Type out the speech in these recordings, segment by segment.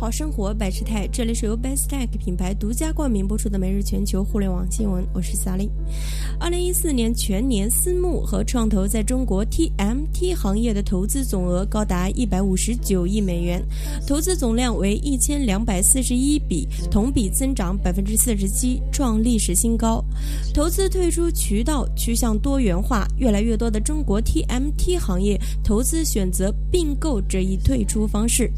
好生活百事泰，这里是由 Bestech 品牌独家冠名播出的每日全球互联网新闻，我是萨利。二零一四年全年，私募和创投在中国 TMT 行业的投资总额高达一百五十九亿美元，投资总量为一千两百四十一笔，同比增长百分之四十七，创历史新高。投资退出渠道趋向多元化，越来越多的中国 TMT 行业投资选择并购这一退出方式。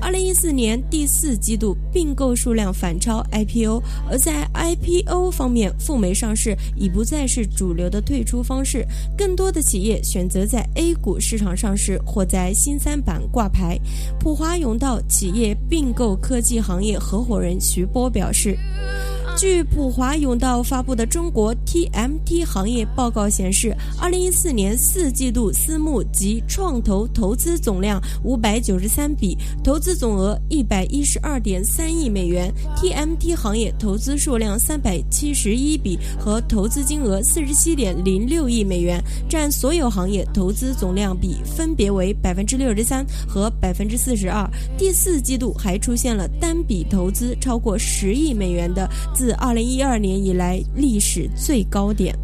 二零一四年。第四季度并购数量反超 IPO，而在 IPO 方面，赴美上市已不再是主流的退出方式，更多的企业选择在 A 股市场上市或在新三板挂牌。普华永道企业并购科技行业合伙人徐波表示。据普华永道发布的中国 TMT 行业报告显示，二零一四年四季度私募及创投投资总量五百九十三笔，投资总额一百一十二点三亿美元；TMT 行业投资数量三百七十一笔和投资金额四十七点零六亿美元，占所有行业投资总量比分别为百分之六十三和百分之四十二。第四季度还出现了单笔投资超过十亿美元的自。自二零一二年以来历史最高点。